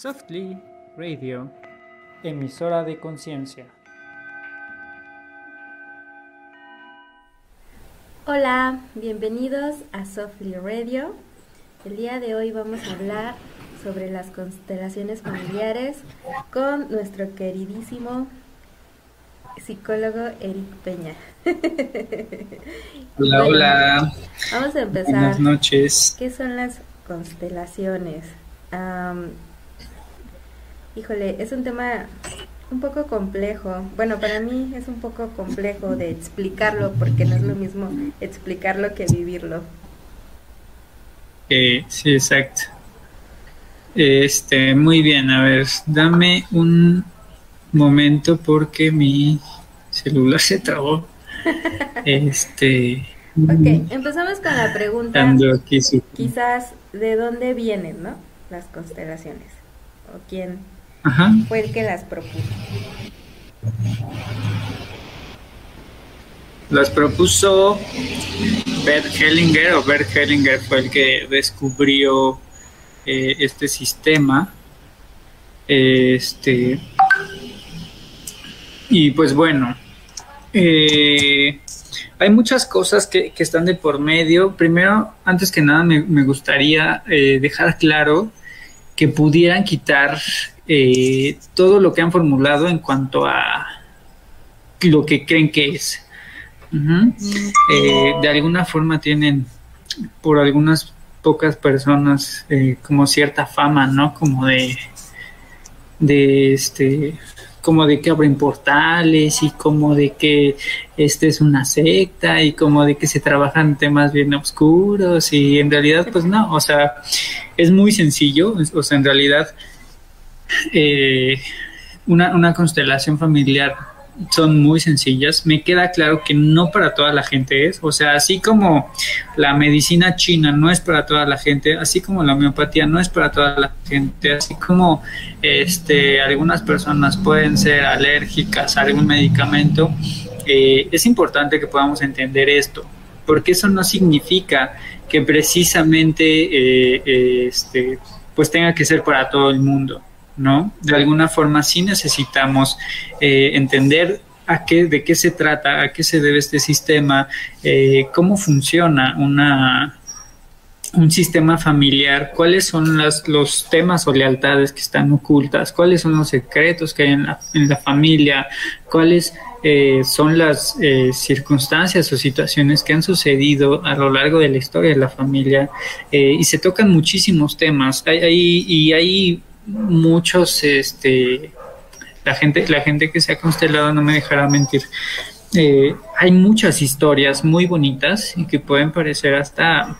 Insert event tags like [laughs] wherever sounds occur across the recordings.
Softly Radio, emisora de conciencia. Hola, bienvenidos a Softly Radio. El día de hoy vamos a hablar sobre las constelaciones familiares con nuestro queridísimo psicólogo Eric Peña. Hola, hola. Vamos a empezar. Buenas noches. ¿Qué son las constelaciones? Híjole, es un tema un poco complejo. Bueno, para mí es un poco complejo de explicarlo porque no es lo mismo explicarlo que vivirlo. Eh, sí, exacto. Este, muy bien, a ver, dame un momento porque mi celular [laughs] se trabó. este. Ok, empezamos con la pregunta. Quizás, ¿de dónde vienen, no? Las constelaciones. ¿O quién fue el que las propuso. Las propuso Bert Hellinger, o Bert Hellinger fue el que descubrió eh, este sistema. Este. Y pues bueno, eh, hay muchas cosas que, están de por medio. Primero, antes que nada, me, gustaría eh, dejar claro que pudieran quitar eh, todo lo que han formulado en cuanto a lo que creen que es. Eh, de alguna forma tienen por algunas pocas personas eh, como cierta fama, ¿no? Como de, de este, como de que abren portales y como de que este es una secta y como de que se trabajan temas bien oscuros y en realidad pues no, o sea, es muy sencillo, o sea, en realidad eh, una, una constelación familiar son muy sencillas. Me queda claro que no para toda la gente es. O sea, así como la medicina china no es para toda la gente, así como la homeopatía no es para toda la gente, así como este, algunas personas pueden ser alérgicas a algún medicamento, eh, es importante que podamos entender esto, porque eso no significa que precisamente eh, este, pues tenga que ser para todo el mundo. ¿No? De alguna forma sí necesitamos eh, entender a qué, de qué se trata, a qué se debe este sistema, eh, cómo funciona una, un sistema familiar, cuáles son las, los temas o lealtades que están ocultas, cuáles son los secretos que hay en la, en la familia, cuáles eh, son las circunstancias o situaciones que han sucedido a lo largo de la historia de la familia y se tocan muchísimos temas y hay muchos, este, la gente, la gente que se ha constelado no me dejará mentir. Eh, hay muchas historias muy bonitas y que pueden parecer hasta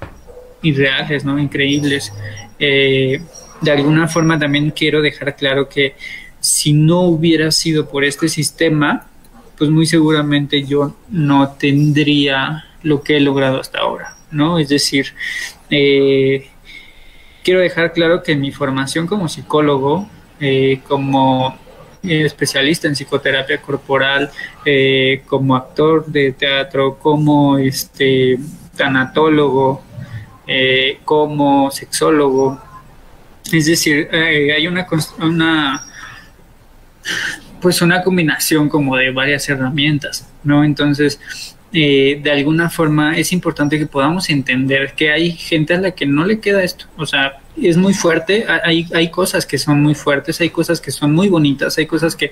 irreales, ¿no? Increíbles. Eh, de alguna forma también quiero dejar claro que si no hubiera sido por este sistema, pues muy seguramente yo no tendría lo que he logrado hasta ahora, ¿no? Es decir, eh, quiero dejar claro que mi formación como psicólogo, eh, como eh, especialista en psicoterapia corporal, eh, como actor de teatro, como este tanatólogo, como sexólogo, es decir, hay una, una pues una combinación como de varias herramientas, ¿no? Entonces, de alguna forma es importante que podamos entender que hay gente a la que no le queda esto. O sea, es muy fuerte, hay, hay cosas que son muy fuertes, hay cosas que son muy bonitas, hay cosas que,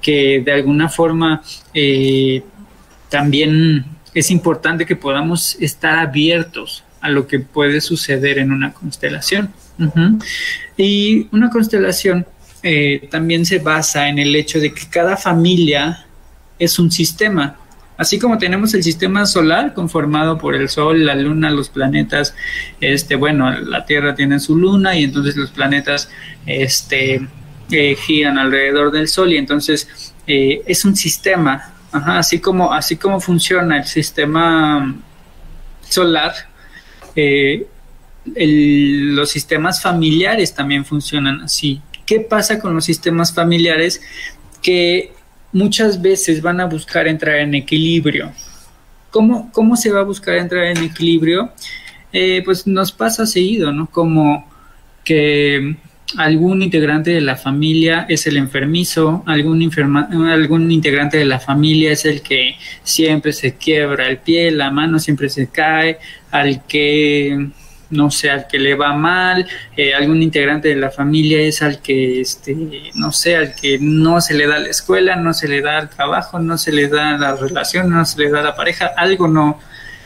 que de alguna forma eh, también es importante que podamos estar abiertos a lo que puede suceder en una constelación. Y una constelación eh, también se basa en el hecho de que cada familia es un sistema Así como tenemos el sistema solar conformado por el Sol, la Luna, los planetas, este, bueno, la Tierra tiene su luna y entonces los planetas este, eh, giran alrededor del Sol y entonces eh, es un sistema, así, como, así como funciona el sistema solar, eh, los sistemas familiares también funcionan así. ¿Qué pasa con los sistemas familiares? Que muchas veces van a buscar entrar en equilibrio. ¿Cómo, cómo se va a buscar entrar en equilibrio? Eh, pues nos pasa seguido, ¿no? Como que algún integrante de la familia es el enfermizo, algún, algún integrante de la familia es el que siempre se quiebra el pie, la mano siempre se cae, al que no sé, al que le va mal, eh, algún integrante de la familia es al que, este, no sé, al que no se le da la escuela, no se le da el trabajo, no se le da la relación, no se le da la pareja, algo no,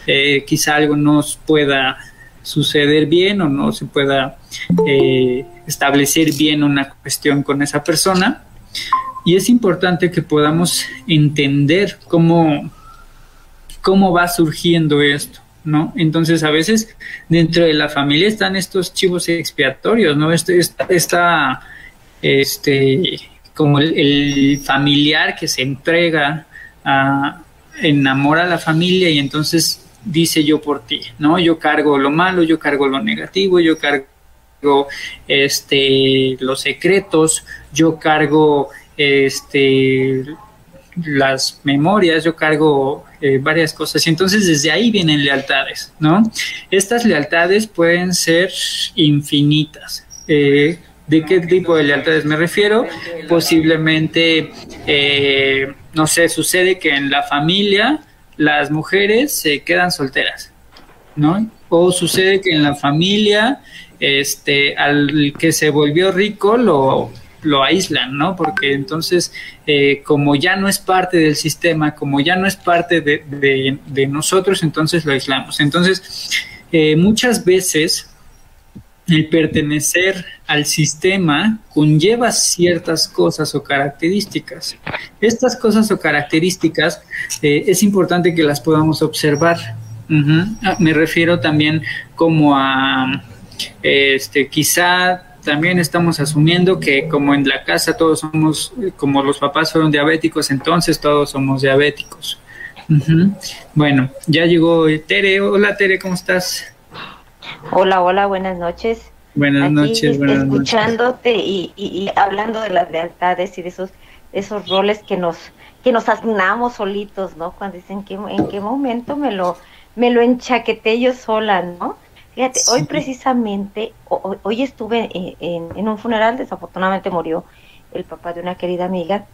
eh, quizá algo no pueda suceder bien o no se pueda eh, establecer bien una cuestión con esa persona. Y es importante que podamos entender cómo, cómo va surgiendo esto. ¿No? Entonces, a veces dentro de la familia están estos chivos expiatorios, ¿no? Este, esta, este, como el, familiar que se entrega a, enamora a la familia y entonces dice yo por ti, ¿no? Yo cargo lo malo, yo cargo lo negativo, yo cargo este los secretos, yo cargo este las memorias, yo cargo eh, varias cosas y entonces desde ahí vienen lealtades, ¿no? Estas lealtades pueden ser infinitas. Eh, ¿De qué tipo de lealtades me refiero? Posiblemente, eh, no sé, sucede que en la familia las mujeres se quedan solteras, ¿no? O sucede que en la familia, este, al que se volvió rico lo lo aíslan, ¿no? Porque entonces, eh, como ya no es parte del sistema, como ya no es parte de, nosotros, entonces lo aislamos. Entonces, eh, muchas veces el pertenecer al sistema conlleva ciertas cosas o características. Estas cosas o características eh, es importante que las podamos observar. Ah, me refiero también como a, este, quizá también estamos asumiendo que como en la casa todos somos, como los papás fueron diabéticos, entonces todos somos diabéticos. Bueno, ya llegó Tere. Hola Tere, ¿cómo estás? Hola, hola, buenas noches. Buenas noches, buenas escuchándote Y, y, hablando de las lealtades y de esos, esos roles que nos que nos asignamos solitos, ¿no? Cuando dicen que en qué momento me lo me lo enchaqueté yo sola, ¿no? Fíjate, hoy precisamente, hoy, estuve en, un funeral, desafortunadamente murió el papá de una querida amiga,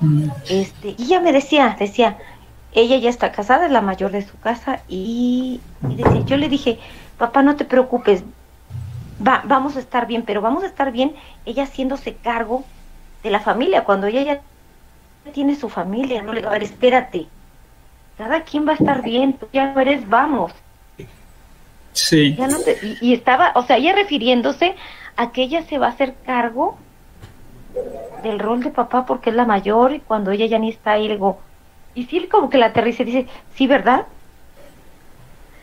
mm. este, y ella me decía, decía, ella ya está casada, es la mayor de su casa, y, yo le dije, papá, no te preocupes, va, vamos a estar bien, pero vamos a estar bien ella haciéndose cargo de la familia, cuando ella ya tiene su familia, no le va a ver, espérate, cada quien va a estar bien, tú ya eres, vamos. Sí. y, estaba, o sea, ella refiriéndose a que ella se va a hacer cargo del rol de papá porque es la mayor y cuando ella ya ni está ahí, digo, y sí, como que la aterriza y dice, sí, ¿verdad?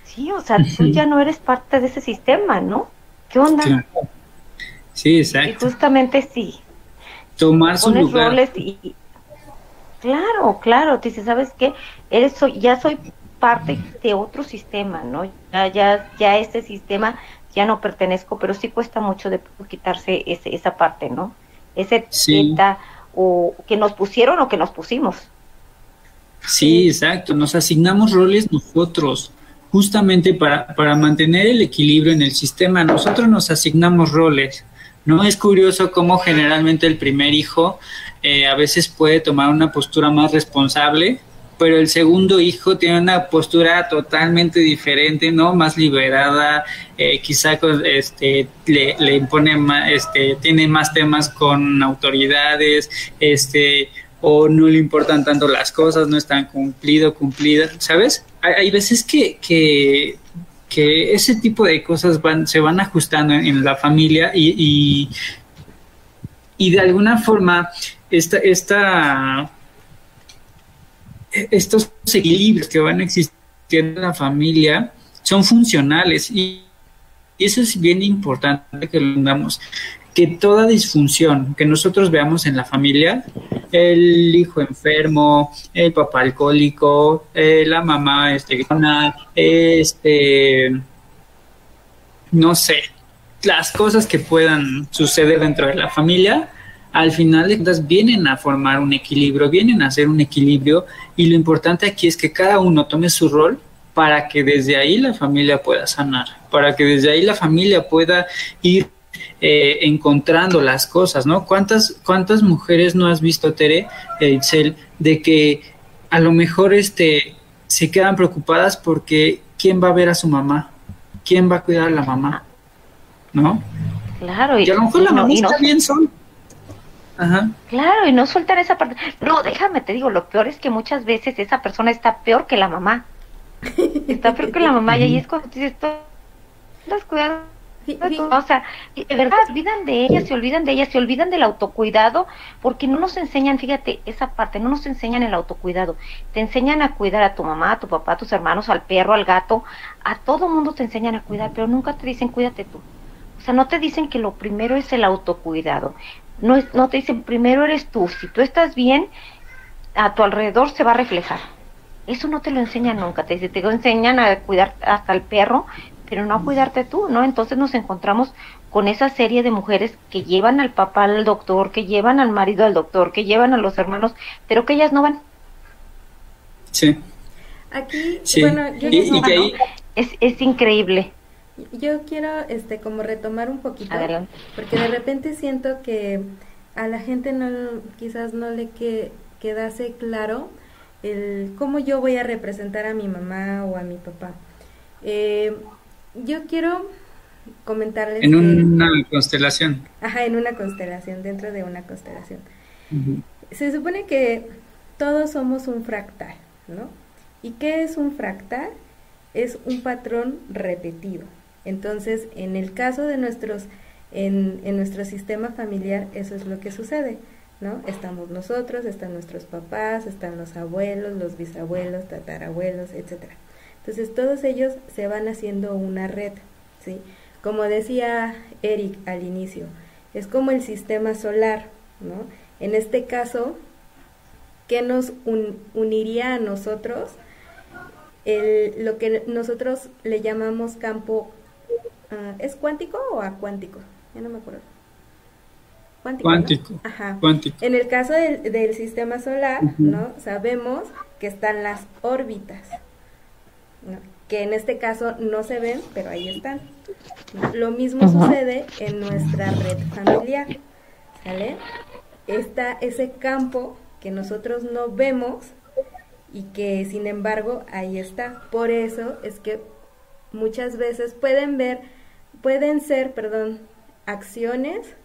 Sí, o sea, tú ya no eres parte de ese sistema, ¿no? ¿Qué onda? Sí, exacto. Y justamente sí. Tomar su lugar. y, claro, claro, te dice, ¿sabes qué? Eres, ya soy parte de otro sistema, ¿no? Ya, ya, ya este sistema ya no pertenezco, pero sí cuesta mucho de quitarse ese, esa parte, ¿no? Ese etiqueta o que nos pusieron o que nos pusimos. Sí, exacto, nos asignamos roles nosotros, justamente para, para mantener el equilibrio en el sistema, nosotros nos asignamos roles. ¿no? Es curioso cómo generalmente el primer hijo eh, a veces puede tomar una postura más responsable pero el segundo hijo tiene una postura totalmente diferente, ¿no? Más liberada, eh, quizá este, le, le impone más, este, tiene más temas con autoridades, este, o no le importan tanto las cosas, no están cumplido, cumplidas, ¿sabes? Hay, veces que, que, que, ese tipo de cosas van, se van ajustando en, la familia y, y, y de alguna forma esta, esta estos equilibrios que van a existir en la familia son funcionales y eso es bien importante que lo entendamos que toda disfunción que nosotros veamos en la familia, el hijo enfermo, el papá alcohólico, eh, la mamá este, este, no sé, las cosas que puedan suceder dentro de la familia, al final de cuentas vienen a formar un equilibrio, vienen a hacer un equilibrio y lo importante aquí es que cada uno tome su rol para que desde ahí la familia pueda sanar, para que desde ahí la familia pueda ir eh, encontrando las cosas, ¿no? ¿Cuántas, ¿Cuántas mujeres no has visto, Tere, Itzel, de que a lo mejor este, se quedan preocupadas porque ¿quién va a ver a su mamá? ¿Quién va a cuidar a la mamá? ¿No? Claro, y, a lo mejor la mamá está bien sola. Ajá. Claro, y no sueltan esa parte. No, déjame, te digo, lo peor es que muchas veces esa persona está peor que la mamá. [laughs] Está peor que la mamá, y ahí es cuando dices, estás cuidando o sea, de verdad, olvidan de ella, se olvidan de ella, se olvidan del autocuidado, porque no nos enseñan, fíjate, esa parte, no nos enseñan el autocuidado. Te enseñan a cuidar a tu mamá, a tu papá, a tus hermanos, al perro, al gato, a todo mundo te enseñan a cuidar, pero nunca te dicen cuídate tú. O sea, no te dicen que lo primero es el autocuidado. No, no te dicen primero eres tú. Si tú estás bien, a tu alrededor se va a reflejar. Eso no te lo enseñan nunca. Te, te enseñan a cuidar hasta el perro, pero no a cuidarte tú, ¿no? Entonces nos encontramos con esa serie de mujeres que llevan al papá al doctor, que llevan al marido al doctor, que llevan a los hermanos, pero que ellas no van. Sí. Aquí, bueno, yo es, es increíble. Yo quiero este como retomar un poquito, porque de repente siento que a la gente no quizás no le que, quedase claro el cómo yo voy a representar a mi mamá o a mi papá. Eh, yo quiero comentarles. En una constelación. Ajá, en una constelación, dentro de una constelación. Se supone que todos somos un fractal, ¿no? ¿Y qué es un fractal? Es un patrón repetido. Entonces, en el caso de nuestros, en, en nuestro sistema familiar, eso es lo que sucede, ¿no? Estamos nosotros, están nuestros papás, están los abuelos, los bisabuelos, tatarabuelos, etcétera. Entonces todos ellos se van haciendo una red, ¿sí? Como decía Eric al inicio, es como el sistema solar, ¿no? En este caso, ¿qué nos uniría a nosotros? El, lo que nosotros le llamamos campo, ah, ¿es cuántico o acuántico? Ya no me acuerdo. Cuántico. Ajá. Cuántico. En el caso del, sistema solar, ¿no? Sabemos que están las órbitas, que en este caso no se ven, pero ahí están. Lo mismo sucede en nuestra red familiar, ¿sale? Está ese campo que nosotros no vemos y que sin embargo ahí está. Por eso es que muchas veces pueden ver, pueden ser, perdón, acciones,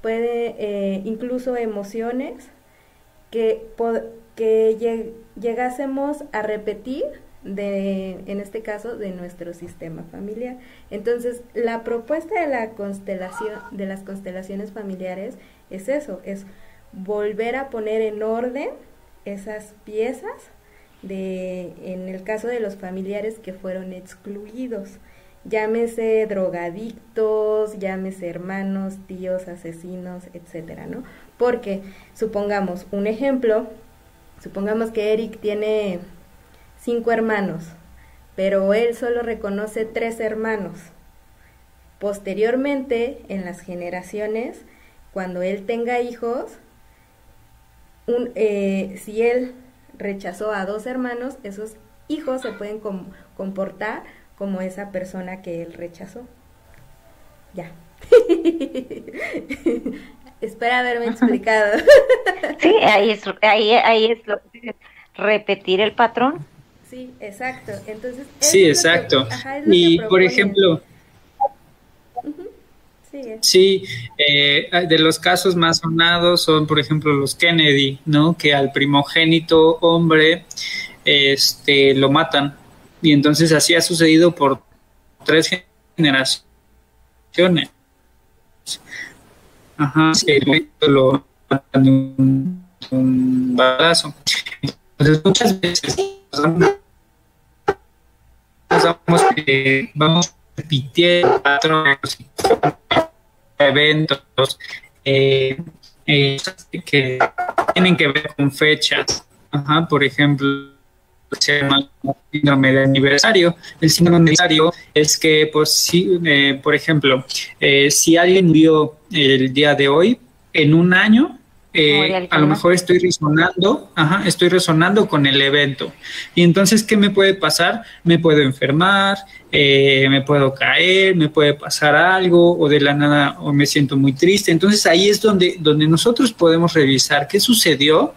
puede eh, incluso emociones que, que llegásemos a repetir de, en este caso, de nuestro sistema familiar. Entonces, la propuesta de la constelación, de las constelaciones familiares es eso, es volver a poner en orden esas piezas de, en el caso de los familiares que fueron excluidos, llámese drogadictos, llámese hermanos, tíos, asesinos, etcétera, ¿no? Porque supongamos un ejemplo, supongamos que Eric tiene cinco hermanos, pero él solo reconoce tres hermanos. Posteriormente, en las generaciones, cuando él tenga hijos, eh, si él rechazó a dos hermanos, esos hijos se pueden comportar como esa persona que él rechazó. Ya. [laughs] Espera haberme explicado. sí, ahí es, ahí, ahí es lo, repetir el patrón Sí, exacto. Entonces, sí, exacto. y por ejemplo, sí, eh, de los casos más sonados son, por ejemplo, los Kennedy, ¿no? Que al primogénito hombre este, lo matan. Y entonces así ha sucedido por tres generaciones. Ajá, sí, lo un balazo. Entonces muchas veces vamos, eh, vamos repitiendo patrones, eventos eh, eh, que tienen que ver con fechas. Ajá, por ejemplo, se llama síndrome de aniversario. El síndrome de aniversario es que, pues, si, por ejemplo, si alguien murió el día de hoy, en un año eh, a lo mejor estoy resonando, ajá, estoy resonando con el evento. Y entonces, ¿qué me puede pasar? Me puedo enfermar, eh, me puedo caer, me puede pasar algo, o de la nada, o me siento muy triste. Entonces ahí es donde, donde nosotros podemos revisar qué sucedió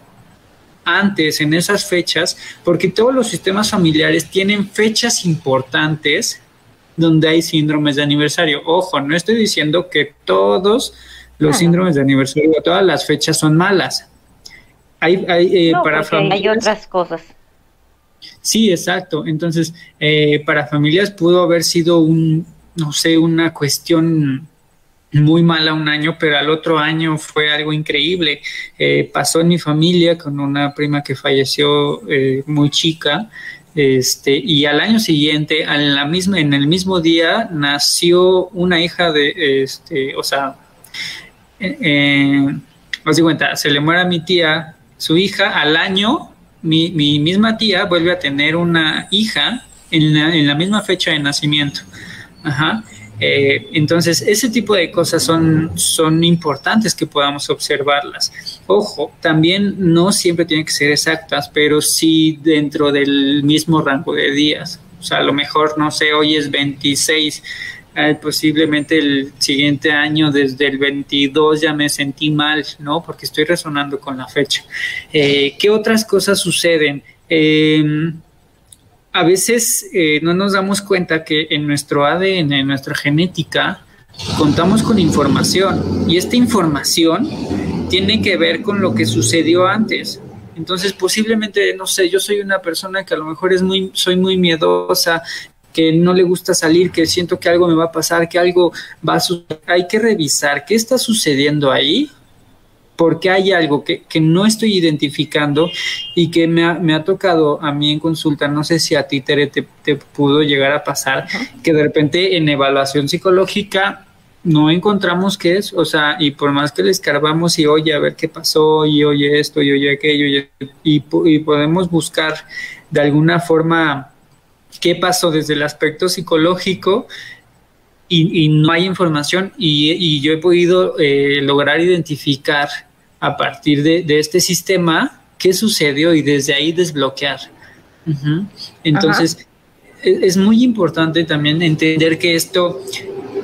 antes, en esas fechas, porque todos los sistemas familiares tienen fechas importantes donde hay síndromes de aniversario. Ojo, no estoy diciendo que todos los síndromes de aniversario, todas las fechas son malas. Hay, hay eh, para familias, hay otras cosas. Sí, exacto. Entonces, eh, para familias pudo haber sido un, no sé, una cuestión muy mala un año, pero al otro año fue algo increíble. Eh, pasó en mi familia con una prima que falleció muy chica, este, y al año siguiente, en, la misma, en el mismo día, nació una hija de, este, o sea, eh, eh, cuenta, se le muere a mi tía, su hija, al año, mi, mi misma tía vuelve a tener una hija en la, en la misma fecha de nacimiento. Ajá. Eh, entonces, ese tipo de cosas son, son importantes que podamos observarlas. Ojo, también no siempre tienen que ser exactas, pero sí dentro del mismo rango de días. O sea, a lo mejor, no sé, hoy es 26 eh, posiblemente el siguiente año, desde el 22, ya me sentí mal, ¿no? Porque estoy resonando con la fecha. Eh, ¿Qué otras cosas suceden? Em, a veces eh, no nos damos cuenta que en nuestro ADN, en nuestra genética, contamos con información y esta información tiene que ver con lo que sucedió antes. Entonces, posiblemente, no sé, yo soy una persona que a lo mejor es muy, soy muy miedosa, que no le gusta salir, que siento que algo me va a pasar, que algo va a suceder. Hay que revisar qué está sucediendo ahí, porque hay algo que, no estoy identificando y que me ha, tocado a mí en consulta, no sé si a ti, Tere, te, pudo llegar a pasar, que de repente en evaluación psicológica no encontramos qué es, o sea, y por más que le escarbamos y oye, a ver qué pasó, y oye esto, y oye aquello, y, y podemos buscar de alguna forma qué pasó desde el aspecto psicológico y, no hay información y, yo he podido eh, lograr identificar a partir de, este sistema qué sucedió y desde ahí desbloquear. Entonces, e, es, muy importante también entender que esto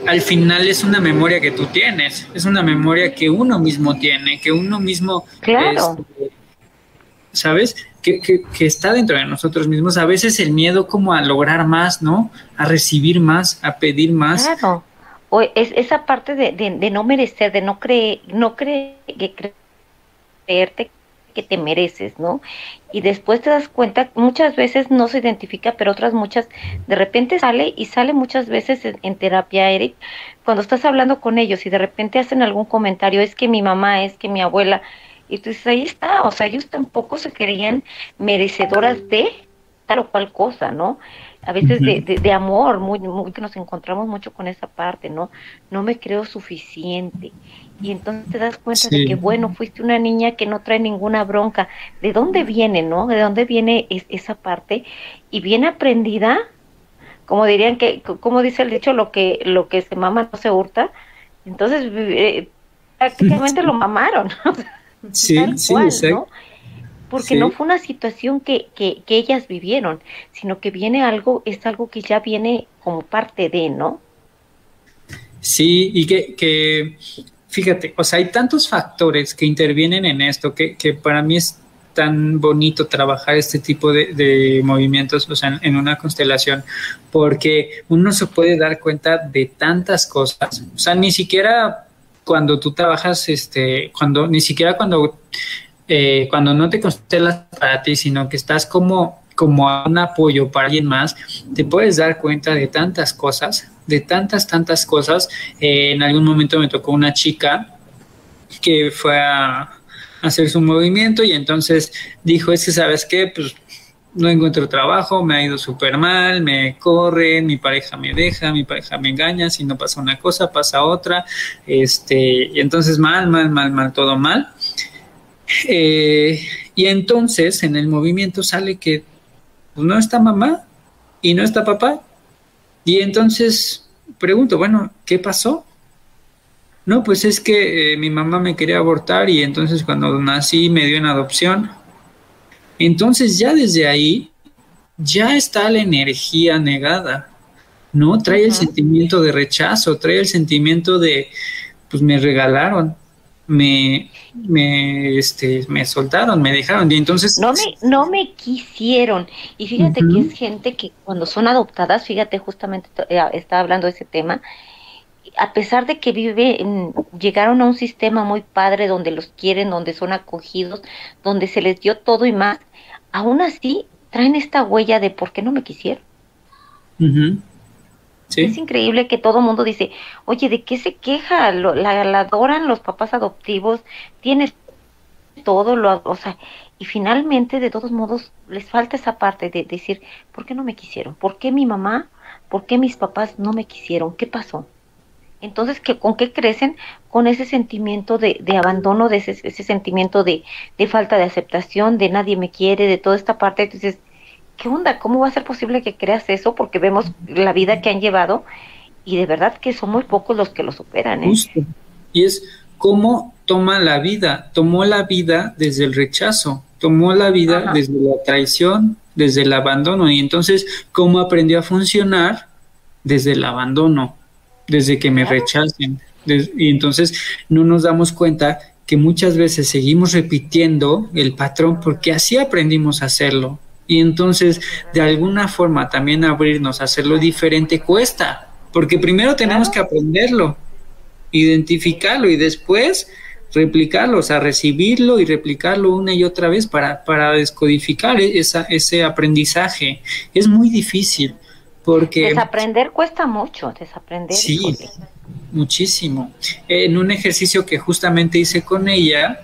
al final es una memoria que tú tienes, es una memoria que uno mismo tiene, que uno mismo... Claro. ¿Sabes? que, que, está dentro de nosotros mismos. A veces el miedo como a lograr más, ¿no? A recibir más, a pedir más. Claro. O es esa parte de, de, no merecer, de no creer, no creer, creerte que te mereces, ¿no? Y después te das cuenta, muchas veces no se identifica, pero otras muchas, de repente sale y sale muchas veces en, en, terapia, Eric, cuando estás hablando con ellos y de repente hacen algún comentario, es que mi mamá, es que mi abuela, y entonces ahí está, o sea, ellos tampoco se creían merecedoras de tal o cual cosa, ¿no? A veces de, de, amor, muy, muy, que nos encontramos mucho con esa parte, ¿no? No me creo suficiente. Y entonces te das cuenta de que, bueno, fuiste una niña que no trae ninguna bronca. ¿De dónde viene, no? ¿De dónde viene esa parte? Y bien aprendida, como dirían que, como dice el dicho, lo que, lo que se mama no se hurta. Entonces, eh, prácticamente lo mamaron. [laughs] Sí, sí, ¿no? Porque no fue una situación que, que, que, ellas vivieron, sino que viene algo, es algo que ya viene como parte de, ¿no? Sí, y que, que fíjate, o sea, hay tantos factores que intervienen en esto que, que para mí es tan bonito trabajar este tipo de, de, movimientos, o sea, en una constelación, porque uno se puede dar cuenta de tantas cosas, o sea, ni siquiera cuando tú trabajas, este, cuando ni siquiera cuando, eh, cuando no te constelas para ti, sino que estás como, como un apoyo para alguien más, te puedes dar cuenta de tantas cosas, de tantas, tantas cosas. Eh, en algún momento me tocó una chica que fue a hacer su movimiento y entonces dijo, es que sabes qué, pues no encuentro trabajo, me ha ido súper mal, me corren, mi pareja me deja, mi pareja me engaña, si no pasa una cosa, pasa otra, este, y entonces mal, mal, mal, mal, todo mal. Eh, y entonces en el movimiento sale que no está mamá y no está papá. Y entonces pregunto, bueno, ¿qué pasó? no, pues es que eh, mi mamá me quería abortar y entonces cuando nací me dio en adopción. Entonces ya desde ahí ya está la energía negada, ¿no? Trae el sentimiento de rechazo, trae el sentimiento de, pues me regalaron, me, me, este, me soltaron, me dejaron y entonces... No me, no me quisieron. Y fíjate que es gente que cuando son adoptadas, fíjate, justamente eh, estaba hablando de ese tema, a pesar de que vive, llegaron a un sistema muy padre donde los quieren, donde son acogidos, donde se les dio todo y más, aún así traen esta huella de por qué no me quisieron. Es increíble que todo mundo dice, oye, ¿de qué se queja? la, adoran los papás adoptivos, tiene todo, lo, o sea, y finalmente, de todos modos, les falta esa parte de decir, ¿por qué no me quisieron? ¿Por qué mi mamá? ¿Por qué mis papás no me quisieron? ¿Qué pasó? Entonces, ¿qué, ¿con qué crecen? Con ese sentimiento de, de abandono, de ese, ese sentimiento de, de, falta de aceptación, de nadie me quiere, de toda esta parte. Entonces, ¿qué onda? ¿Cómo va a ser posible que creas eso? Porque vemos la vida que han llevado y de verdad que son muy pocos los que lo superan. ¿eh? Justo. Y es cómo toma la vida. Tomó la vida desde el rechazo, tomó la vida desde la traición, desde el abandono. Y entonces, ¿cómo aprendió a funcionar? Desde el abandono desde que me rechacen. y entonces no nos damos cuenta que muchas veces seguimos repitiendo el patrón porque así aprendimos a hacerlo. Y entonces, de alguna forma, también abrirnos a hacerlo diferente cuesta, porque primero tenemos que aprenderlo, identificarlo y después replicarlo, o sea, recibirlo y replicarlo una y otra vez para, para descodificar esa, ese aprendizaje. Es muy difícil. Porque, desaprender cuesta mucho, desaprender. Sí, muchísimo. En un ejercicio que justamente hice con ella,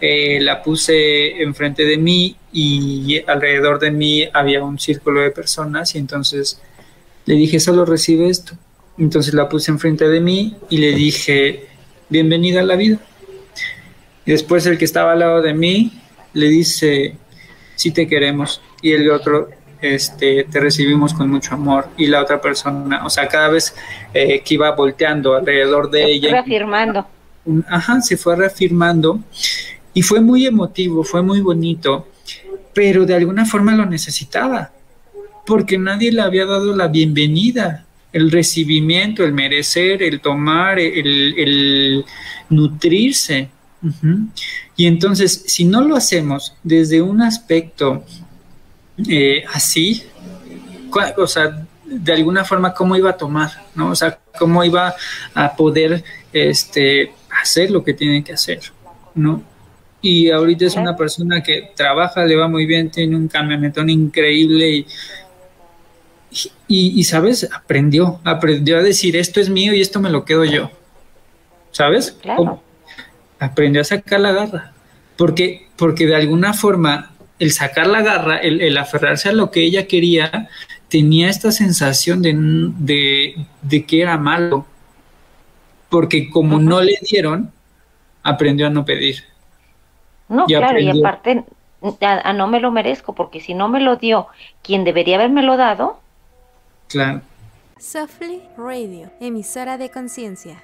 eh, la puse enfrente de mí y alrededor de mí había un círculo de personas y entonces le dije, solo recibe esto. Entonces la puse enfrente de mí y le dije, bienvenida a la vida. Y después el que estaba al lado de mí le dice, sí te queremos. Y el otro, este, te recibimos con mucho amor y la otra persona, o sea, cada vez eh, que iba volteando alrededor de ella. Reafirmando. Ajá, se fue reafirmando y fue muy emotivo, fue muy bonito, pero de alguna forma lo necesitaba, porque nadie le había dado la bienvenida, el recibimiento, el merecer, el tomar, el, nutrirse. Y entonces, si no lo hacemos desde un aspecto eh, así, o sea, de alguna forma cómo iba a tomar, ¿no? O sea, cómo iba a poder este, hacer lo que tiene que hacer, ¿no? Y ahorita es una persona que trabaja, le va muy bien, tiene un camionetón increíble y, y, ¿sabes? Aprendió, aprendió a decir esto es mío y esto me lo quedo yo, ¿sabes? Aprendió a sacar la garra, porque, porque de alguna forma el sacar la garra, el, aferrarse a lo que ella quería, tenía esta sensación de, de, que era malo, porque como no le dieron, aprendió a no pedir. No, claro, y aparte a, no me lo merezco, porque si no me lo dio quien debería haberme lo dado. Claro. Softly Radio, emisora de conciencia.